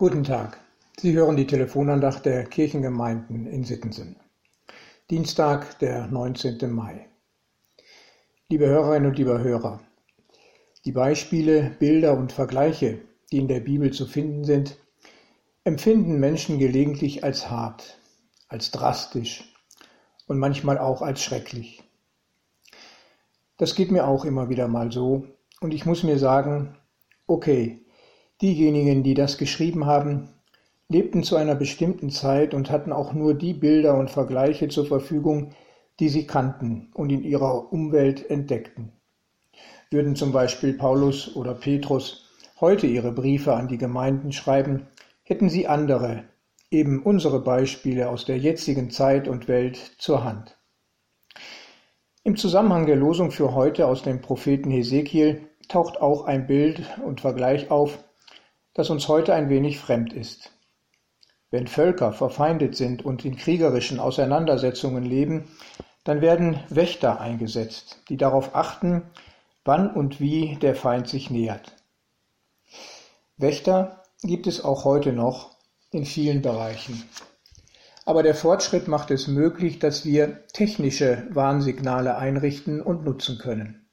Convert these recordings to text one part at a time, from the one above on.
Guten Tag. Sie hören die Telefonandacht der Kirchengemeinden in Sittensen. Dienstag, der 19. Mai. Liebe Hörerinnen und liebe Hörer, die Beispiele, Bilder und Vergleiche, die in der Bibel zu finden sind, empfinden Menschen gelegentlich als hart, als drastisch und manchmal auch als schrecklich. Das geht mir auch immer wieder mal so und ich muss mir sagen, okay, Diejenigen, die das geschrieben haben, lebten zu einer bestimmten Zeit und hatten auch nur die Bilder und Vergleiche zur Verfügung, die sie kannten und in ihrer Umwelt entdeckten. Würden zum Beispiel Paulus oder Petrus heute ihre Briefe an die Gemeinden schreiben, hätten sie andere, eben unsere Beispiele aus der jetzigen Zeit und Welt zur Hand. Im Zusammenhang der Losung für heute aus dem Propheten Hesekiel taucht auch ein Bild und Vergleich auf, das uns heute ein wenig fremd ist. Wenn Völker verfeindet sind und in kriegerischen Auseinandersetzungen leben, dann werden Wächter eingesetzt, die darauf achten, wann und wie der Feind sich nähert. Wächter gibt es auch heute noch in vielen Bereichen. Aber der Fortschritt macht es möglich, dass wir technische Warnsignale einrichten und nutzen können.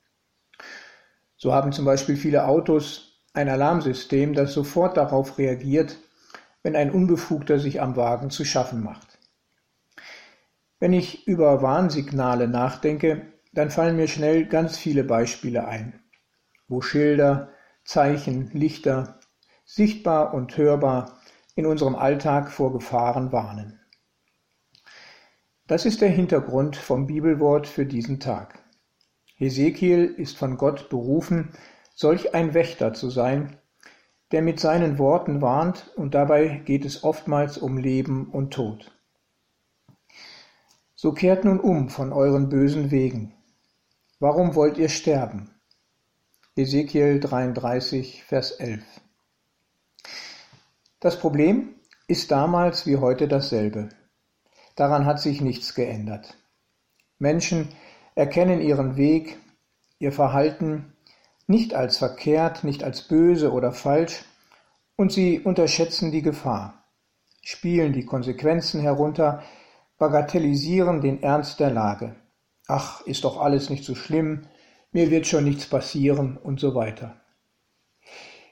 So haben zum Beispiel viele Autos ein Alarmsystem, das sofort darauf reagiert, wenn ein Unbefugter sich am Wagen zu schaffen macht. Wenn ich über Warnsignale nachdenke, dann fallen mir schnell ganz viele Beispiele ein, wo Schilder, Zeichen, Lichter sichtbar und hörbar in unserem Alltag vor Gefahren warnen. Das ist der Hintergrund vom Bibelwort für diesen Tag. Hesekiel ist von Gott berufen, solch ein Wächter zu sein, der mit seinen Worten warnt, und dabei geht es oftmals um Leben und Tod. So kehrt nun um von euren bösen Wegen. Warum wollt ihr sterben? Ezekiel 33, Vers 11. Das Problem ist damals wie heute dasselbe. Daran hat sich nichts geändert. Menschen erkennen ihren Weg, ihr Verhalten nicht als verkehrt, nicht als böse oder falsch, und sie unterschätzen die Gefahr, spielen die Konsequenzen herunter, bagatellisieren den Ernst der Lage. Ach, ist doch alles nicht so schlimm, mir wird schon nichts passieren und so weiter.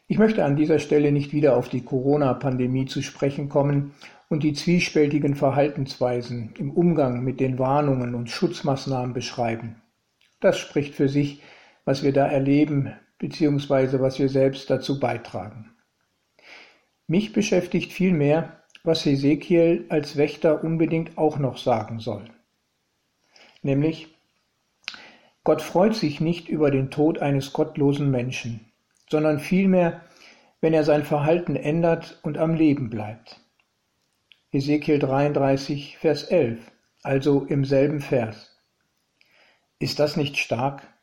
Ich möchte an dieser Stelle nicht wieder auf die Corona-Pandemie zu sprechen kommen und die zwiespältigen Verhaltensweisen im Umgang mit den Warnungen und Schutzmaßnahmen beschreiben. Das spricht für sich, was wir da erleben, beziehungsweise was wir selbst dazu beitragen. Mich beschäftigt vielmehr, was Hesekiel als Wächter unbedingt auch noch sagen soll. Nämlich, Gott freut sich nicht über den Tod eines gottlosen Menschen, sondern vielmehr, wenn er sein Verhalten ändert und am Leben bleibt. Hesekiel 33, Vers 11, also im selben Vers. Ist das nicht stark?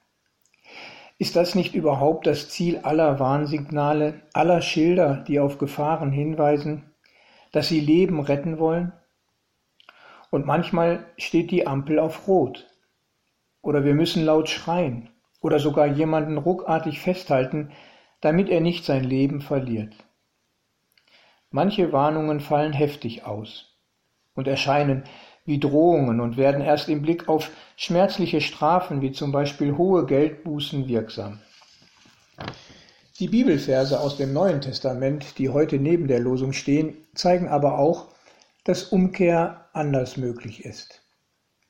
Ist das nicht überhaupt das Ziel aller Warnsignale, aller Schilder, die auf Gefahren hinweisen, dass sie Leben retten wollen? Und manchmal steht die Ampel auf Rot. Oder wir müssen laut schreien oder sogar jemanden ruckartig festhalten, damit er nicht sein Leben verliert. Manche Warnungen fallen heftig aus und erscheinen wie Drohungen und werden erst im Blick auf schmerzliche Strafen wie zum Beispiel hohe Geldbußen wirksam. Die Bibelverse aus dem Neuen Testament, die heute neben der Losung stehen, zeigen aber auch, dass Umkehr anders möglich ist.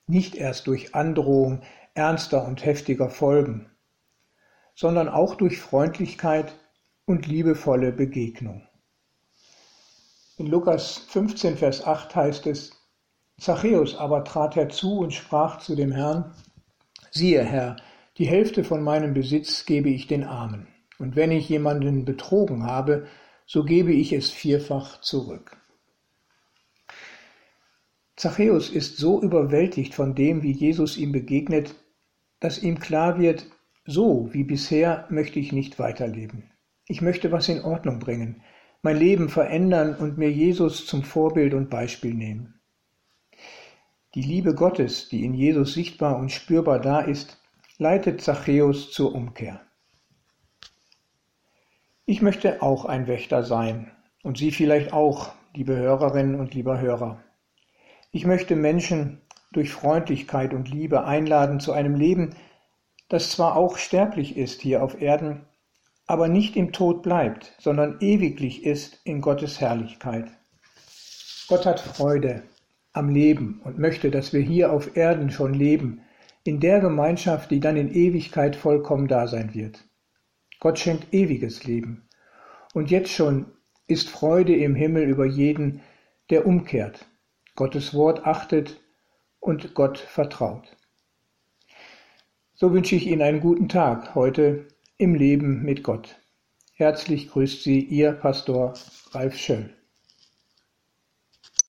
Nicht erst durch Androhung ernster und heftiger Folgen, sondern auch durch Freundlichkeit und liebevolle Begegnung. In Lukas 15, Vers 8 heißt es, Zachäus aber trat herzu und sprach zu dem Herrn, siehe, Herr, die Hälfte von meinem Besitz gebe ich den Armen, und wenn ich jemanden betrogen habe, so gebe ich es vierfach zurück. Zachäus ist so überwältigt von dem, wie Jesus ihm begegnet, dass ihm klar wird, so wie bisher möchte ich nicht weiterleben. Ich möchte was in Ordnung bringen, mein Leben verändern und mir Jesus zum Vorbild und Beispiel nehmen. Die Liebe Gottes, die in Jesus sichtbar und spürbar da ist, leitet Zachäus zur Umkehr. Ich möchte auch ein Wächter sein und Sie vielleicht auch, liebe Hörerinnen und lieber Hörer. Ich möchte Menschen durch Freundlichkeit und Liebe einladen zu einem Leben, das zwar auch sterblich ist hier auf Erden, aber nicht im Tod bleibt, sondern ewiglich ist in Gottes Herrlichkeit. Gott hat Freude am Leben und möchte, dass wir hier auf Erden schon leben, in der Gemeinschaft, die dann in Ewigkeit vollkommen da sein wird. Gott schenkt ewiges Leben. Und jetzt schon ist Freude im Himmel über jeden, der umkehrt, Gottes Wort achtet und Gott vertraut. So wünsche ich Ihnen einen guten Tag heute im Leben mit Gott. Herzlich grüßt Sie Ihr Pastor Ralf Schöll.